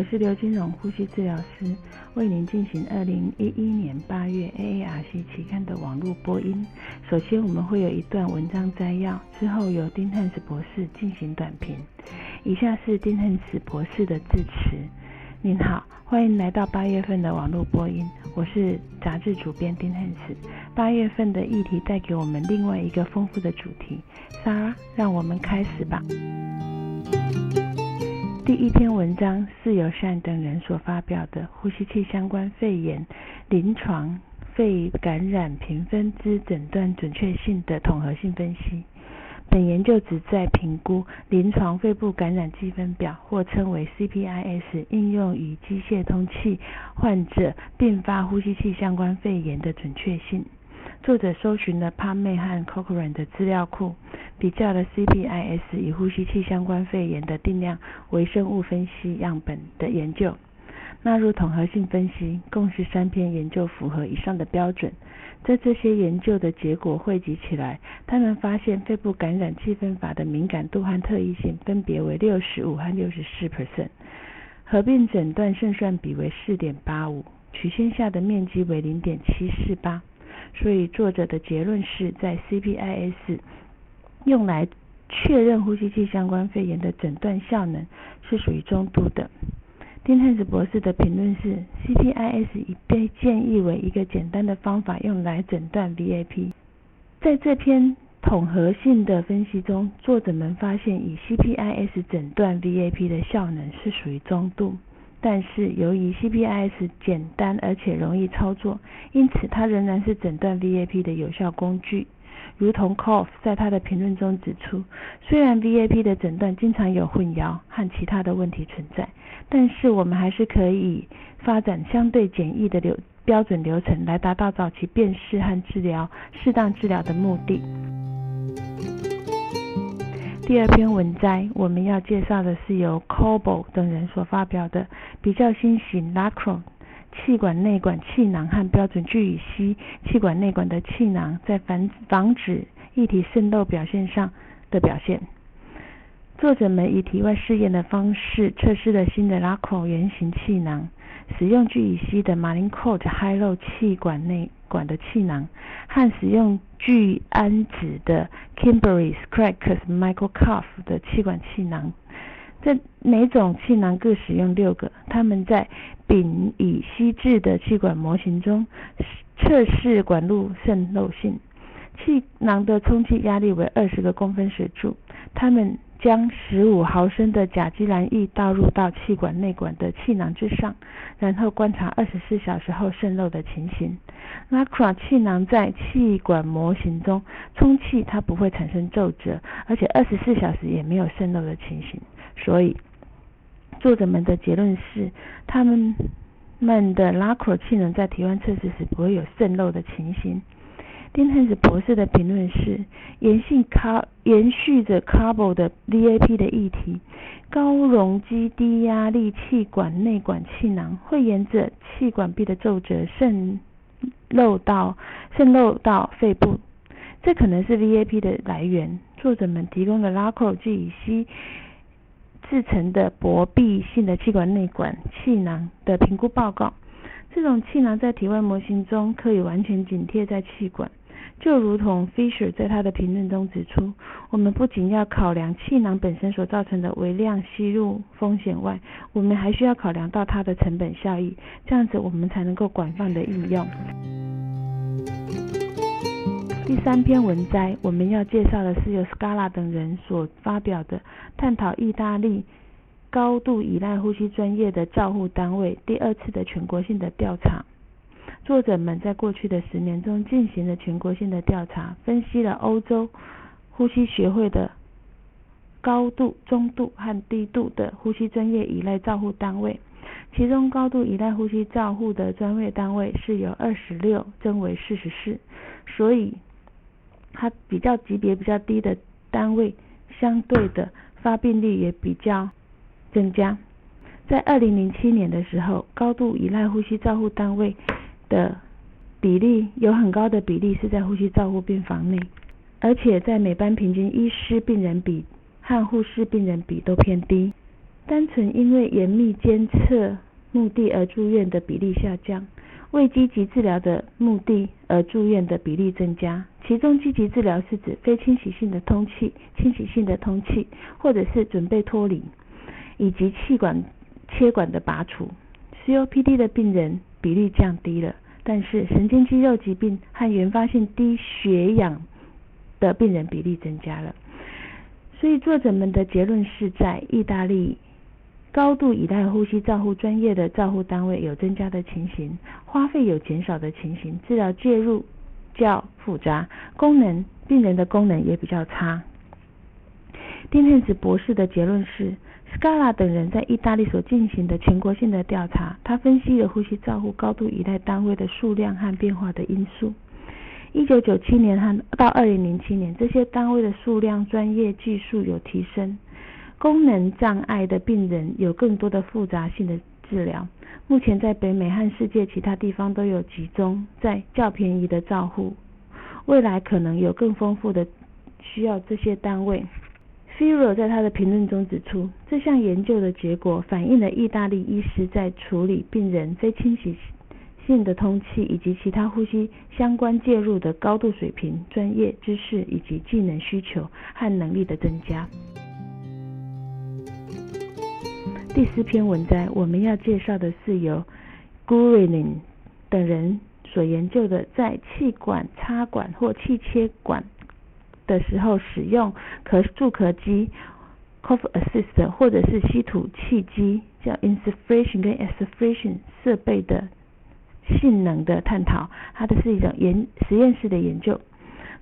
我是刘金荣，呼吸治疗师，为您进行二零一一年八月 AARC 期刊的网络播音。首先，我们会有一段文章摘要，之后由丁汉斯博士进行短评。以下是丁汉斯博士的致辞。您好，欢迎来到八月份的网络播音，我是杂志主编丁汉斯。八月份的议题带给我们另外一个丰富的主题。莎，让我们开始吧。第一篇文章是由善等人所发表的呼吸器相关肺炎临床肺感染评分之诊断准确性的统合性分析。本研究旨在评估临床肺部感染积分表，或称为 CPIS，应用于机械通气患者并发呼吸器相关肺炎的准确性。作者搜寻了 PubMed 和 Cochrane 的资料库，比较了 CPIS 与呼吸器相关肺炎的定量微生物分析样本的研究，纳入统合性分析。共十三篇研究符合以上的标准。在这些研究的结果汇集起来，他们发现肺部感染气分法的敏感度和特异性分别为六十五和六十四 percent，合并诊断胜算比为四点八五，曲线下的面积为零点七四八。所以作者的结论是在 CPIS 用来确认呼吸器相关肺炎的诊断效能是属于中度的。丁汉斯博士的评论是：CPIS 已被建议为一个简单的方法用来诊断 VAP。在这篇统合性的分析中，作者们发现以 CPIS 诊断 VAP 的效能是属于中度。但是由于 CPIS 简单而且容易操作，因此它仍然是诊断 VAP 的有效工具。如同 Coff 在他的评论中指出，虽然 VAP 的诊断经常有混淆和其他的问题存在，但是我们还是可以发展相对简易的流标准流程来达到早期辨识和治疗适当治疗的目的。第二篇文摘，我们要介绍的是由 Coble 等人所发表的比较新型 Lacron 气管内管气囊和标准聚乙烯气管内管的气囊在防防止液体渗漏表现上的表现。作者们以体外试验的方式测试了新的 Laco 圆形气囊。使用聚乙烯的 Malincourt High 漏气管内管的气囊，和使用聚氨酯的 Kimberly Cracks Microcuff 的气管气囊，这每种气囊各使用六个。他们在丙乙烯质的气管模型中测试管路渗漏性。气囊的充气压力为二十个公分水柱。他们将十五毫升的甲基蓝液倒入到气管内管的气囊之上，然后观察二十四小时后渗漏的情形。拉克拉气囊在气管模型中充气，它不会产生皱褶，而且二十四小时也没有渗漏的情形。所以，作者们的结论是，他们们的拉克拉气囊在体温测试时不会有渗漏的情形。丁汉斯博士的评论是：延续卡延续着 Cable 的 VAP 的议题，高容积低压力气管内管气囊会沿着气管壁的皱褶渗漏到渗漏到肺部，这可能是 VAP 的来源。作者们提供了 Lacro 聚乙烯制成的薄壁性的气管内管气囊的评估报告。这种气囊在体外模型中可以完全紧贴在气管。就如同 Fisher 在他的评论中指出，我们不仅要考量气囊本身所造成的微量吸入风险外，我们还需要考量到它的成本效益，这样子我们才能够广泛的应用。第三篇文摘，我们要介绍的是由 Scala 等人所发表的探讨意大利高度依赖呼吸专业的照护单位第二次的全国性的调查。作者们在过去的十年中进行了全国性的调查，分析了欧洲呼吸学会的高度、中度和低度的呼吸专业依赖照护单位。其中，高度依赖呼吸照护的专业单位是由二十六增为四十四，所以它比较级别比较低的单位，相对的发病率也比较增加。在二零零七年的时候，高度依赖呼吸照护单位。的比例有很高的比例是在呼吸照护病房内，而且在每班平均医师病人比和护士病人比都偏低。单纯因为严密监测目的而住院的比例下降，为积极治疗的目的而住院的比例增加。其中积极治疗是指非清洗性的通气、清洗性的通气，或者是准备脱离，以及气管切管的拔除。COPD 的病人比例降低了，但是神经肌肉疾病和原发性低血氧的病人比例增加了。所以作者们的结论是在意大利。高度依赖呼吸照护专业的照护单位有增加的情形，花费有减少的情形，治疗介入较复杂，功能病人的功能也比较差。丁汉斯博士的结论是，Scala 等人在意大利所进行的全国性的调查，他分析了呼吸照护高度依赖单位的数量和变化的因素。一九九七年和到二零零七年，这些单位的数量、专业技术有提升。功能障碍的病人有更多的复杂性的治疗，目前在北美和世界其他地方都有集中在较便宜的照护，未来可能有更丰富的需要这些单位。Firo 在他的评论中指出，这项研究的结果反映了意大利医师在处理病人非侵袭性的通气以及其他呼吸相关介入的高度水平、专业知识以及技能需求和能力的增加。第四篇文章，我们要介绍的是由 Guerin 等人所研究的，在气管插管或气切管的时候使用可助咳机 （Cough Assist） 或者是吸吐气机（叫 Insufflation 跟 Exsufflation） 设备的性能的探讨。它的是一种研实验室的研究。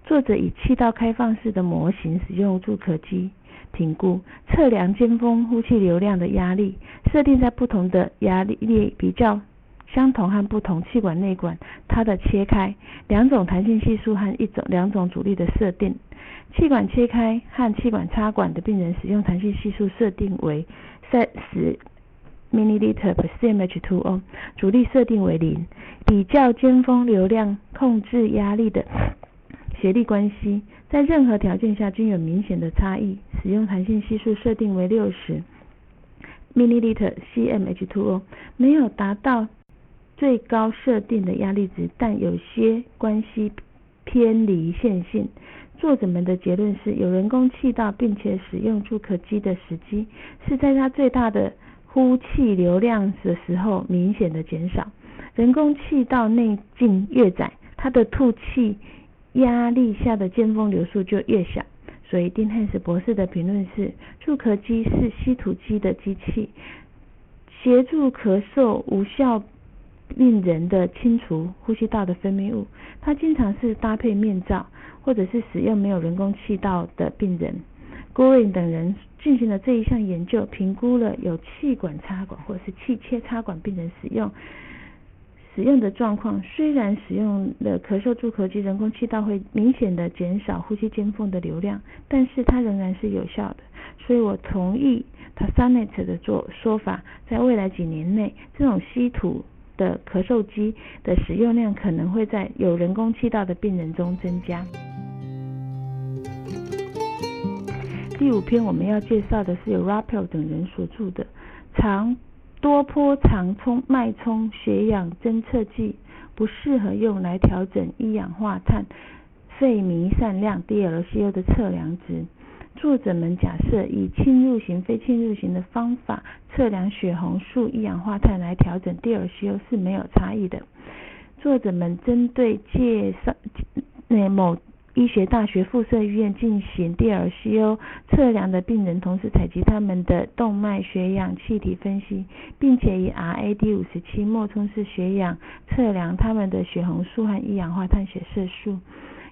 作者以气道开放式的模型使用助咳机。评估测量尖峰呼气流量的压力，设定在不同的压力力比较相同和不同气管内管，它的切开两种弹性系数和一种两种阻力的设定。气管切开和气管插管的病人使用弹性系数设定为三十 milliliter per cmH2O，阻力设定为零。比较尖峰流量控制压力的。协力关系在任何条件下均有明显的差异。使用弹性系数设定为六十 milliliter cmH2O，没有达到最高设定的压力值，但有些关系偏离线性。作者们的结论是有人工气道并且使用助咳机的时机是在它最大的呼气流量的时候明显的减少。人工气道内径越窄，它的吐气。压力下的尖峰流速就越小，所以丁汉斯博士的评论是：助咳机是吸吐机的机器，协助咳嗽无效病人的清除呼吸道的分泌物。它经常是搭配面罩，或者是使用没有人工气道的病人。Green 等人进行了这一项研究，评估了有气管插管或是气切插管病人使用。使用的状况虽然使用了咳嗽助咳机，人工气道会明显的减少呼吸间缝的流量，但是它仍然是有效的。所以我同意 t a s a n e t 的做说法，在未来几年内，这种稀土的咳嗽机的使用量可能会在有人工气道的病人中增加。第五篇我们要介绍的是由 Rappel 等人所著的长。多波长冲脉冲血氧侦测剂不适合用来调整一氧化碳肺弥散量 （DLCO） 的测量值。作者们假设以侵入型、非侵入型的方法测量血红素一氧化碳来调整 DLCO 是没有差异的。作者们针对介绍那某。医学大学附设医院进行 DLCO 测量的病人，同时采集他们的动脉血氧气体分析，并且以 RAD 五十七脉冲式血氧测量他们的血红素和一氧化碳血色素。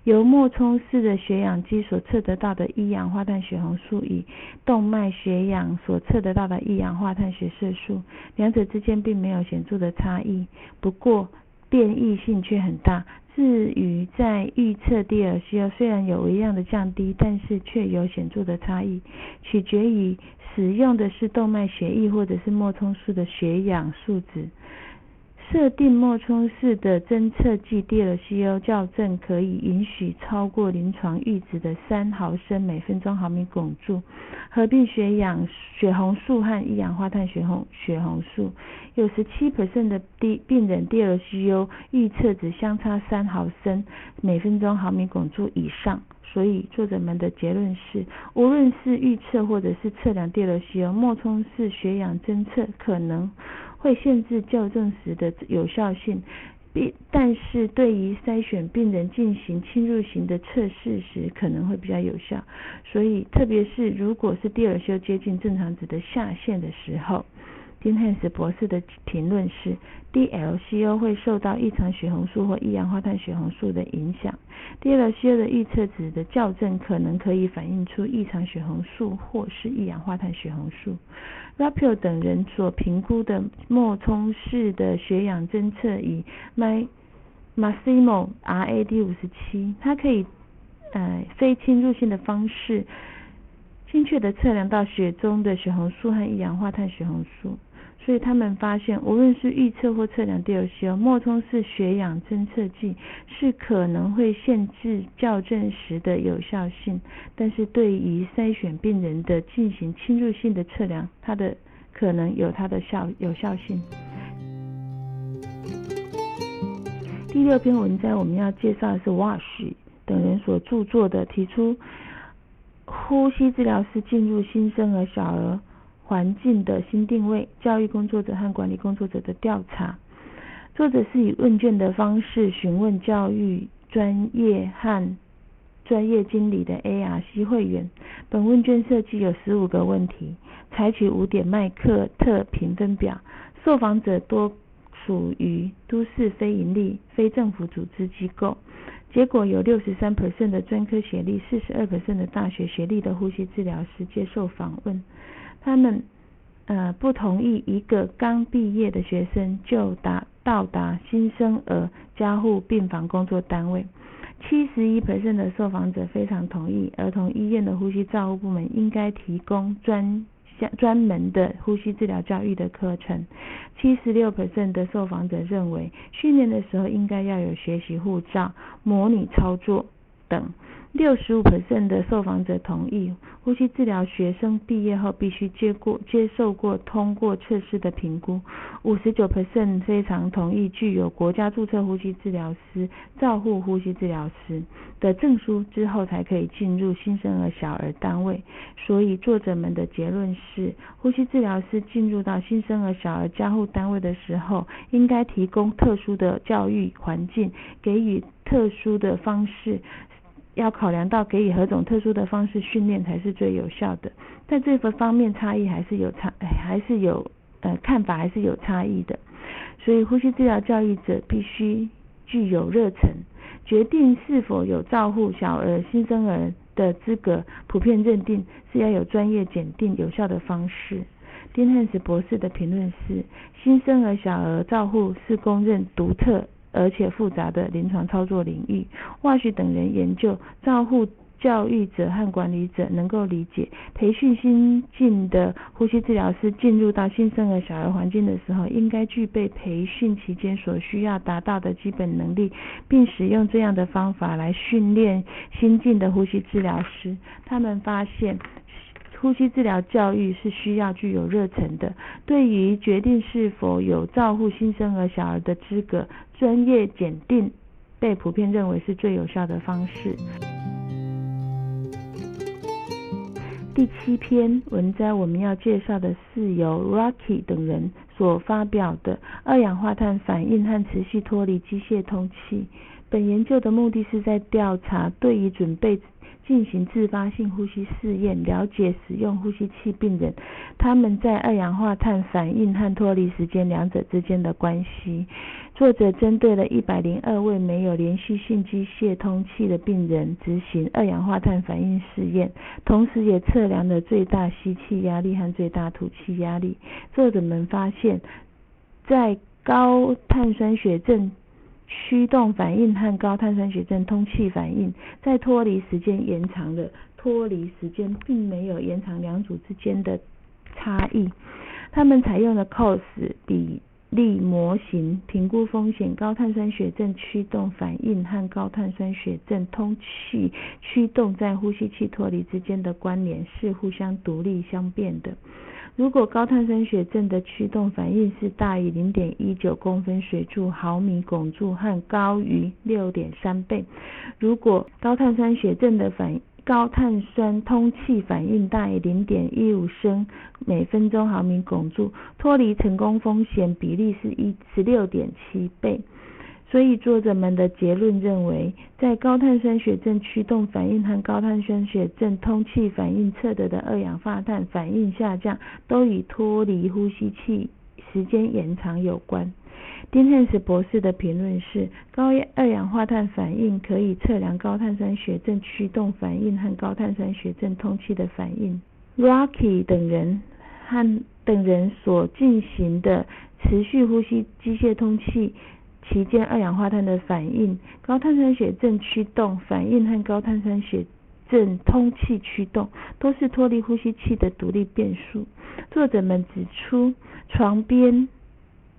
由脉冲式的血氧机所测得到的一氧化碳血红素与动脉血氧所测得到的一氧化碳血色素，两者之间并没有显著的差异，不过变异性却很大。至于在预测第二需要虽然有微样的降低，但是却有显著的差异，取决于使用的是动脉血液或者是脉冲式的血氧数值。设定脉冲式的侦测剂 DLCO 校正可以允许超过临床阈值的三毫升每分钟毫米汞柱，合并血氧血红素和一氧化碳血红血红素，有十七 percent 的病病人 DLCO 预测值相差三毫升每分钟毫米汞柱以上。所以作者们的结论是，无论是预测或者是测量 DLCO，脉冲式血氧侦测可能会限制校正时的有效性。但是对于筛选病人进行侵入型的测试时，可能会比较有效。所以，特别是如果是第二修接近正常值的下限的时候。金汉斯博士的评论是：DLCO 会受到异常血红素或一氧化碳血红素的影响。DLCO 的预测值的校正可能可以反映出异常血红素或是一氧化碳血红素。Rapio 等人所评估的脉冲式的血氧侦测仪 My Massimo RAD 五十七，它可以呃非侵入性的方式，精确的测量到血中的血红素和一氧化碳血红素。所以他们发现，无论是预测或测量 DLCO，脉冲式血氧侦测剂是可能会限制校正时的有效性，但是对于筛选病人的进行侵入性的测量，它的可能有它的效有效性。第六篇文章我们要介绍的是 Wash 等人所著作的提出呼吸治疗师进入新生儿小儿。环境的新定位，教育工作者和管理工作者的调查。作者是以问卷的方式询问教育专业和专业经理的 ARC 会员。本问卷设计有十五个问题，采取五点麦克特评分表。受访者多属于都市非营利、非政府组织机构。结果有六十三 percent 的专科学历、四十二 percent 的大学学历的呼吸治疗师接受访问。他们呃不同意一个刚毕业的学生就达到达新生儿加护病房工作单位。七十一 percent 的受访者非常同意儿童医院的呼吸照护部门应该提供专项专门的呼吸治疗教育的课程。七十六 percent 的受访者认为训练的时候应该要有学习护照、模拟操作等。六十五 percent 的受访者同意，呼吸治疗学生毕业后必须接过接受过通过测试的评估。五十九 percent 非常同意具有国家注册呼吸治疗师、照护呼吸治疗师的证书之后才可以进入新生儿小儿单位。所以作者们的结论是，呼吸治疗师进入到新生儿小儿加护单位的时候，应该提供特殊的教育环境，给予特殊的方式。要考量到给予何种特殊的方式训练才是最有效的，在这个方面差异还是有差，还是有呃看法还是有差异的。所以呼吸治疗教育者必须具有热忱，决定是否有照护小儿新生儿的资格，普遍认定是要有专业检定有效的方式。丁汉斯博士的评论是：新生儿小儿照护是公认独特。而且复杂的临床操作领域，沃许等人研究，照护教育者和管理者能够理解，培训新进的呼吸治疗师进入到新生儿小儿环境的时候，应该具备培训期间所需要达到的基本能力，并使用这样的方法来训练新进的呼吸治疗师。他们发现。呼吸治疗教育是需要具有热忱的。对于决定是否有照护新生儿小儿的资格，专业检定被普遍认为是最有效的方式。第七篇文章我们要介绍的是由 Rocky 等人所发表的二氧化碳反应和持续脱离机械通气。本研究的目的是在调查对于准备。进行自发性呼吸试验，了解使用呼吸器病人他们在二氧化碳反应和脱离时间两者之间的关系。作者针对了一百零二位没有连续性机械通气的病人执行二氧化碳反应试验，同时也测量了最大吸气压力和最大吐气压力。作者们发现，在高碳酸血症。驱动反应和高碳酸血症通气反应，在脱离时间延长了，脱离时间并没有延长两组之间的差异。他们采用的 cos 比例模型评估风险，高碳酸血症驱动反应和高碳酸血症通气驱动在呼吸器脱离之间的关联是互相独立相变的。如果高碳酸血症的驱动反应是大于零点一九公分水柱毫米汞柱和高于六点三倍，如果高碳酸血症的反高碳酸通气反应大于零点一五升每分钟毫米汞柱，脱离成功风险比例是一十六点七倍。所以作者们的结论认为，在高碳酸血症驱动反应和高碳酸血症通气反应测得的二氧化碳反应下降，都与脱离呼吸器时间延长有关。丁汉斯博士的评论是：高二氧化碳反应可以测量高碳酸血症驱动反应和高碳酸血症通气的反应。Rocky 等人和等人所进行的持续呼吸机械通气。其间二氧化碳的反应、高碳酸血症驱动反应和高碳酸血症通气驱动都是脱离呼吸器的独立变数。作者们指出，床边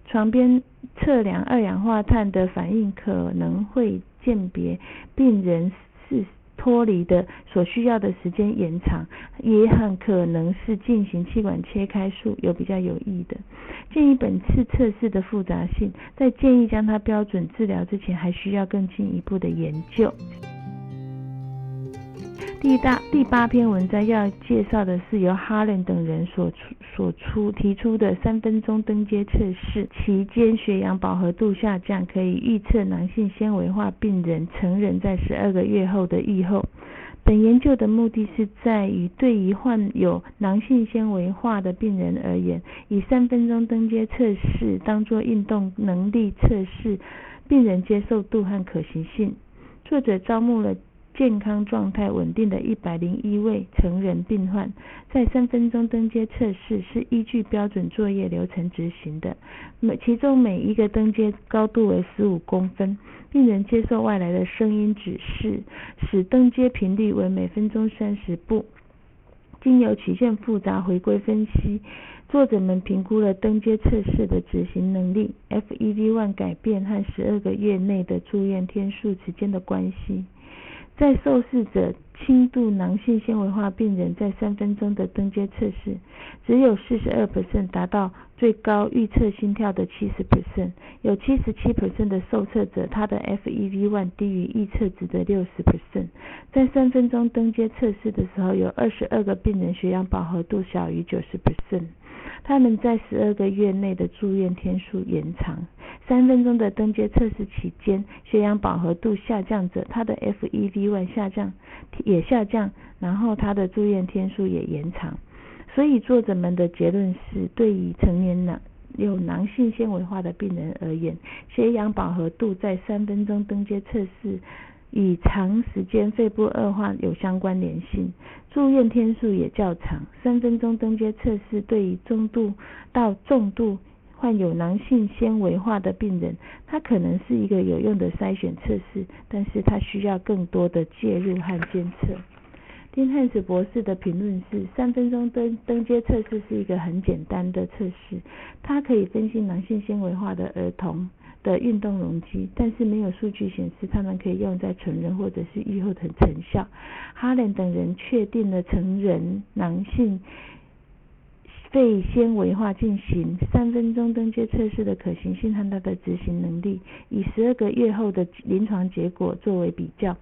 床边测量二氧化碳的反应可能会鉴别病人是。脱离的所需要的时间延长，也很可能是进行气管切开术有比较有益的。建议本次测试的复杂性，在建议将它标准治疗之前，还需要更进一步的研究。第大第八篇文章要介绍的是由哈伦等人所出所出提出的三分钟登阶测试期间血氧饱和度下降，可以预测男性纤维化病人成人在十二个月后的预后。本研究的目的是在于对于患有囊性纤维化的病人而言，以三分钟登阶测试当作运动能力测试病人接受度和可行性。作者招募了。健康状态稳定的一百零一位成人病患，在三分钟登阶测试是依据标准作业流程执行的。每其中每一个登阶高度为十五公分，病人接受外来的声音指示，使登阶频率为每分钟三十步。经由曲线复杂回归分析，作者们评估了登阶测试的执行能力、FEV1 改变和十二个月内的住院天数之间的关系。在受试者轻度囊性纤维化病人在三分钟的登阶测试，只有四十二 percent 达到最高预测心跳的七十 percent，有七十七 percent 的受测者他的 FEV1 低于预测值的六十 percent。在三分钟登阶测试的时候，有二十二个病人血氧饱和度小于九十 percent。他们在十二个月内的住院天数延长。三分钟的登阶测试期间，血氧饱和度下降者，他的 FEV1 下降也下降，然后他的住院天数也延长。所以作者们的结论是，对于成年男有囊性纤维化的病人而言，血氧饱和度在三分钟登阶测试。与长时间肺部恶化有相关联性，住院天数也较长。三分钟登阶测试对于中度到重度患有囊性纤维化的病人，它可能是一个有用的筛选测试，但是它需要更多的介入和监测。丁汉斯博士的评论是：三分钟登登阶测试是一个很简单的测试，它可以分析囊性纤维化的儿童。的运动容积，但是没有数据显示他们可以用在成人或者是愈后的成效。哈伦等人确定了成人囊性肺纤维化进行三分钟登阶测试的可行性和它的执行能力，以十二个月后的临床结果作为比较。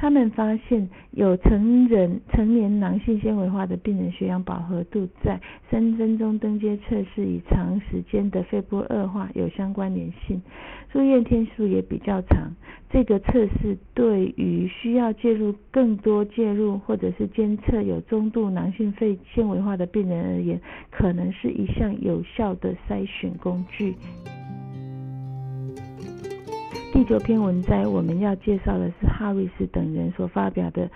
他们发现有成人成年囊性纤维化的病人血氧饱和度在三分钟登阶测试与长时间的肺部恶化有相关联性，住院天数也比较长。这个测试对于需要介入更多介入或者是监测有中度囊性肺纤维化的病人而言，可能是一项有效的筛选工具。第九篇文摘，我们要介绍的是哈瑞斯等人所发表的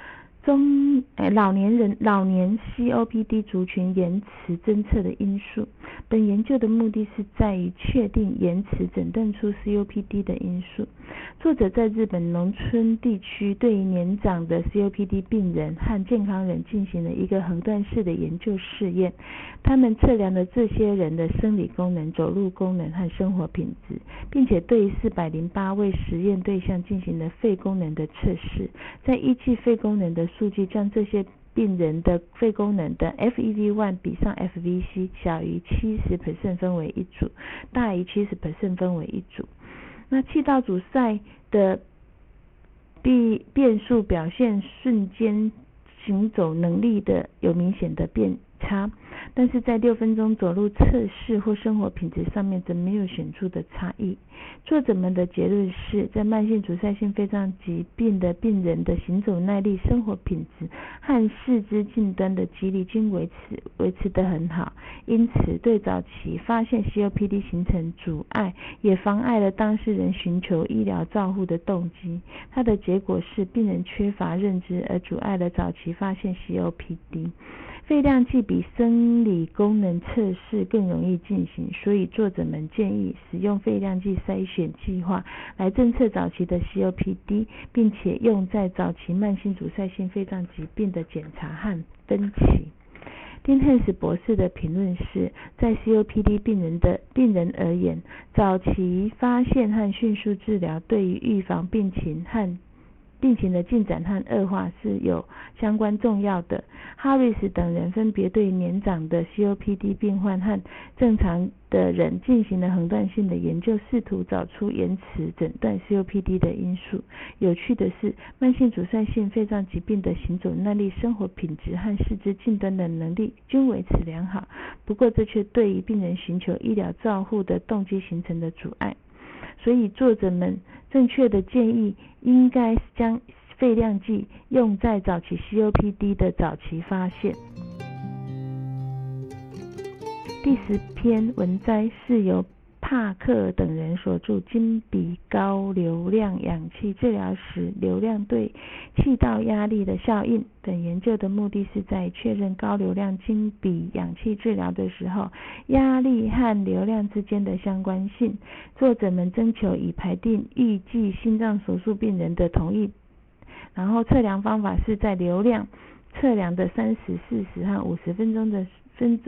中诶老年人老年 COPD 族群延迟侦测的因素。本研究的目的是在于确定延迟诊断出 COPD 的因素。作者在日本农村地区对于年长的 COPD 病人和健康人进行了一个横断式的研究试验。他们测量了这些人的生理功能、走路功能和生活品质，并且对四百零八位实验对象进行了肺功能的测试。在依据肺功能的数据，将这些病人的肺功能的 FEV1 比上 FVC 小于七十 percent 分为一组，大于七十 percent 分为一组。那气道阻塞的变变数表现瞬间行走能力的有明显的变差。但是在六分钟走路测试或生活品质上面则没有显著的差异。作者们的结论是在慢性阻塞性肺脏疾病的病人的行走耐力、生活品质和四肢近端的肌力均维持维持得很好，因此对早期发现 COPD 形成阻碍，也妨碍了当事人寻求医疗照护的动机。它的结果是病人缺乏认知，而阻碍了早期发现 COPD。肺量计比生理功能测试更容易进行，所以作者们建议使用肺量计筛选计划来侦测早期的 COPD，并且用在早期慢性阻塞性肺脏疾病的检查和分期。丁汉斯博士的评论是，在 COPD 病人的病人而言，早期发现和迅速治疗对于预防病情和病情的进展和恶化是有相关重要的。哈瑞斯等人分别对年长的 COPD 病患和正常的人进行了横断性的研究，试图找出延迟诊断 COPD 的因素。有趣的是，慢性阻塞性肺脏疾病的行走耐力、生活品质和四肢近端的能力均维持良好，不过这却对于病人寻求医疗照护的动机形成了阻碍。所以作者们正确的建议应该将肺量计用在早期 COPD 的早期发现。第十篇文摘是由。帕克等人所著《金比高流量氧气治疗时流量对气道压力的效应》等研究的目的是在确认高流量金比氧气治疗的时候，压力和流量之间的相关性。作者们征求已排定预计心脏手术病人的同意，然后测量方法是在流量测量的三十、四十和五十分钟的分。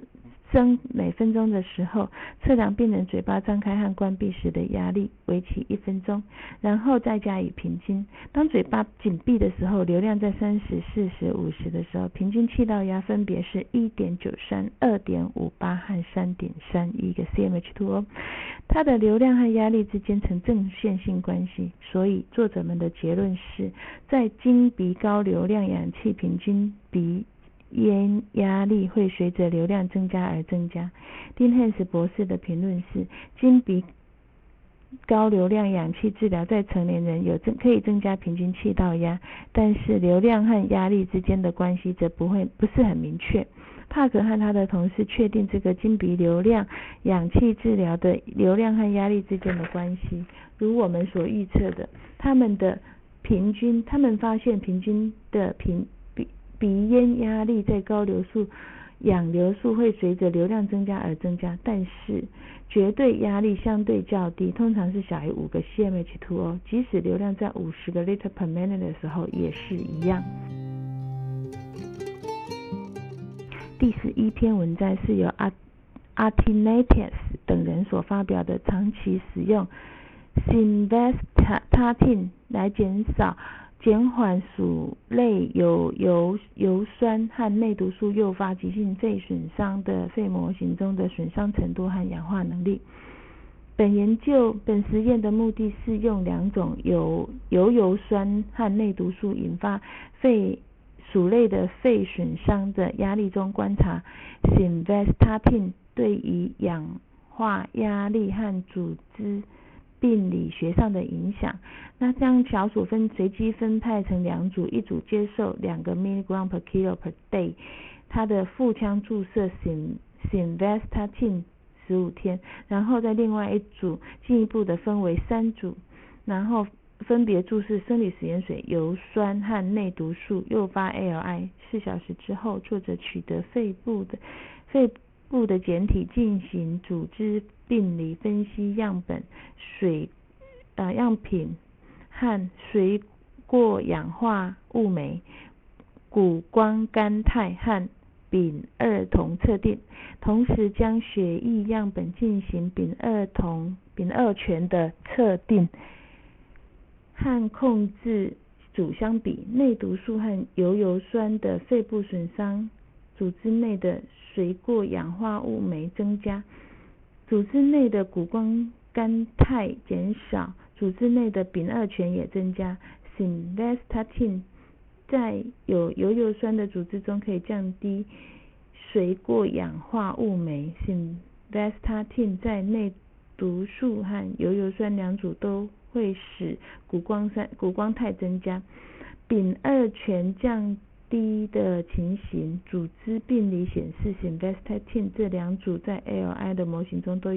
升每分钟的时候，测量病人嘴巴张开和关闭时的压力，为期一分钟，然后再加以平均。当嘴巴紧闭的时候，流量在三十、四十、五十的时候，平均气道压分别是一点九三、二点五八和三点三一个 cmH2O。它的流量和压力之间呈正线性关系，所以作者们的结论是在经鼻高流量氧气平均鼻。烟压力会随着流量增加而增加。丁汉斯博士的评论是：经鼻高流量氧气治疗在成年人有增可以增加平均气道压，但是流量和压力之间的关系则不会不是很明确。帕克和他的同事确定这个经鼻流量氧气治疗的流量和压力之间的关系，如我们所预测的，他们的平均，他们发现平均的平。鼻咽压力在高流速氧流速会随着流量增加而增加，但是绝对压力相对较低，通常是小于五个 cmH2O，即使流量在五十个 liter per minute 的时候也是一样。第十一篇文章是由阿阿 t i n a t i s 等人所发表的，长期使用 simvastatin 来减少。减缓鼠类有油油酸和内毒素诱发急性肺损伤的肺模型中的损伤程度和氧化能力。本研究本实验的目的是用两种由油油酸和内毒素引发肺鼠类的肺损伤的压力中观察 simvastatin 对于氧化压力和组织。病理学上的影响。那将小鼠分随机分派成两组，一组接受两个 milligram per kilo per day，它的腹腔注射 sim simvastatin 十五天，然后在另外一组进一步的分为三组，然后分别注射生理食盐水、油酸和内毒素，诱发 ALI。四小时之后，作者取得肺部的肺部的简体进行组织病理分析样本水呃样品和水过氧化物酶、谷胱甘肽和丙二酮测定，同时将血液样本进行丙二酮丙二醛的测定。和控制组相比，内毒素和油油酸的肺部损伤组织内的水过氧化物酶增加，组织内的谷胱甘肽减少，组织内的丙二醛也增加。Simvastatin 在有油油酸的组织中可以降低水过氧化物酶。Simvastatin 在内毒素和油油酸两组都会使谷胱酸、谷胱肽增加，丙二醛降低的情形。组织病理显示辛 vestatin 这两组在 LI 的模型中都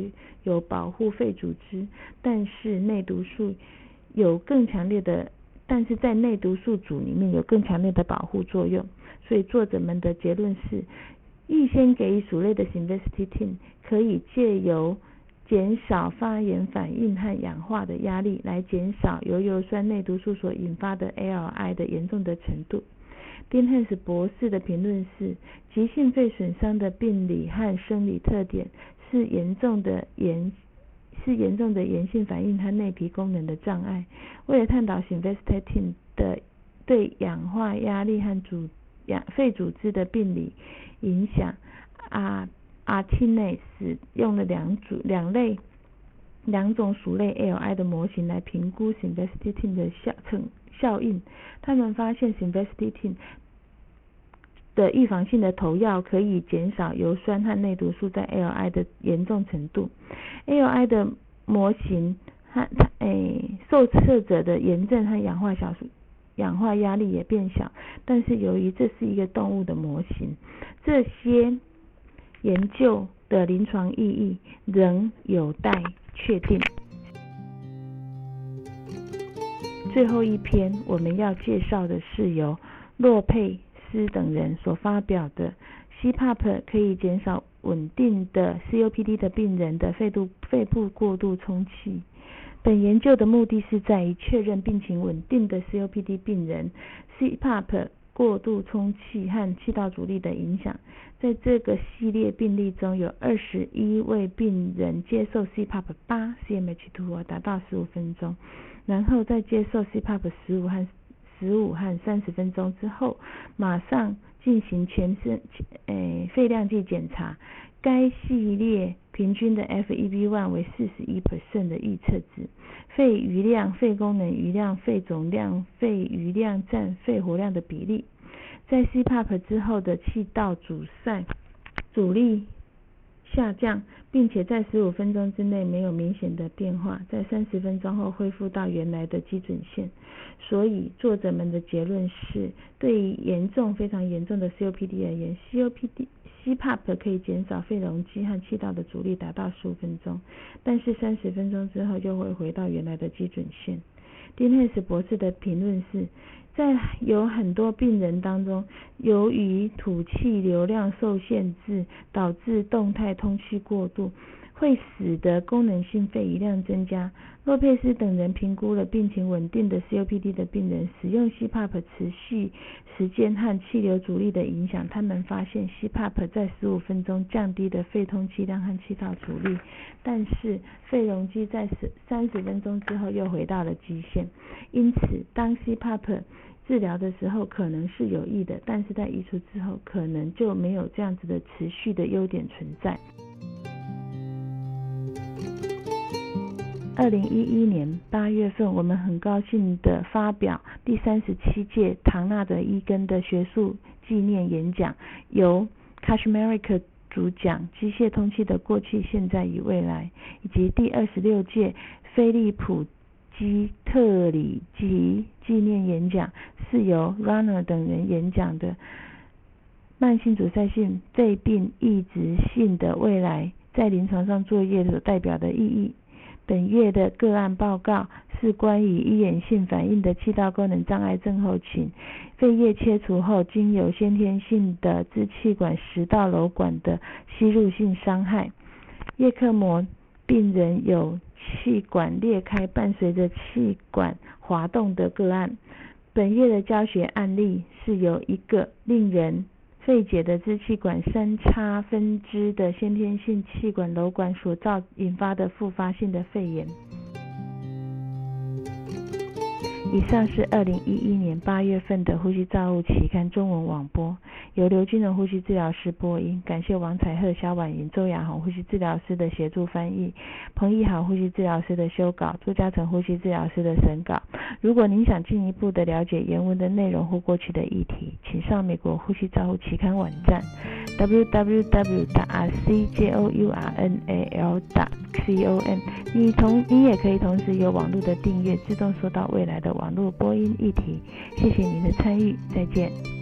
有保护肺组织，但是内毒素有更强烈的，但是在内毒素组里面有更强烈的保护作用。所以作者们的结论是，预先给予鼠类的 simvastatin 可以借由减少发炎反应和氧化的压力，来减少油油酸内毒素所引发的 LI 的严重的程度。丁汉斯博士的评论是：急性肺损伤的病理和生理特点是严重的炎是严重的炎性反应和内皮功能的障碍。为了探讨 simvastatin 的对氧化压力和组氧肺组织的病理影响啊。阿蒂内使用了两组两类两种鼠类 L I 的模型来评估 simvastatin 的效成效应。他们发现 s i m v e s t a t i n 的预防性的投药可以减少油酸和内毒素在 L I 的严重程度。，L I 的模型和诶受测者的炎症和氧化小数氧化压力也变小，但是由于这是一个动物的模型，这些。研究的临床意义仍有待确定。最后一篇我们要介绍的是由洛佩斯等人所发表的 CPAP 可以减少稳定的 COPD 的病人的肺部肺部过度充气。本研究的目的是在于确认病情稳定的 COPD 病人 CPAP。过度充气和气道阻力的影响，在这个系列病例中有二十一位病人接受 CPAP 八 cmH2 达到十五分钟，然后在接受 CPAP 十五和十五和三十分钟之后，马上进行全身诶肺量计检查。该系列平均的 FEV1 为四十一 percent 的预测值，肺余量、肺功能余量、肺总量、肺余量占肺活量的比例，在 CPAP 之后的气道阻塞阻力下降，并且在十五分钟之内没有明显的变化，在三十分钟后恢复到原来的基准线。所以作者们的结论是，对于严重、非常严重的 COPD 而言，COPD CPAP 可以减少肺容积和气道的阻力达到十五分钟，但是三十分钟之后就会回到原来的基准线。丁汉斯博士的评论是，在有很多病人当中，由于吐气流量受限制，导致动态通气过度。会使得功能性肺移量增加。洛佩斯等人评估了病情稳定的 COPD 的病人使用 CPAP 持续时间和气流阻力的影响。他们发现 CPAP 在十五分钟降低的肺通气量和气道阻力，但是肺容积在十三十分钟之后又回到了基线。因此，当 CPAP 治疗的时候可能是有益的，但是在移除之后可能就没有这样子的持续的优点存在。二零一一年八月份，我们很高兴的发表第三十七届唐纳德·伊根的学术纪念演讲，由 Kashmir 主讲《机械通气的过去、现在与未来》，以及第二十六届菲利普基特里吉纪念演讲是由 Runner 等人演讲的慢性阻塞性肺病抑制性的未来在临床上作业所代表的意义。本月的个案报告是关于医源性反应的气道功能障碍症候群，肺叶切除后经由先天性的支气管食道瘘管的吸入性伤害，叶克膜病人有气管裂开伴随着气管滑动的个案。本月的教学案例是由一个令人费解的支气管三叉分支的先天性气管瘘管所造引发的复发性的肺炎。以上是二零一一年八月份的《呼吸照护期刊》中文网播，由刘金荣呼吸治疗师播音。感谢王彩鹤、肖婉莹、周雅红呼吸治疗师的协助翻译，彭义豪呼吸治疗师的修稿，朱嘉诚呼吸治疗师的审稿。如果您想进一步的了解原文的内容或过去的议题，请上美国呼吸照护期刊网站 www.rcjournal.com o m。你同你也可以同时有网络的订阅，自动收到未来的。网络播音议题，谢谢您的参与，再见。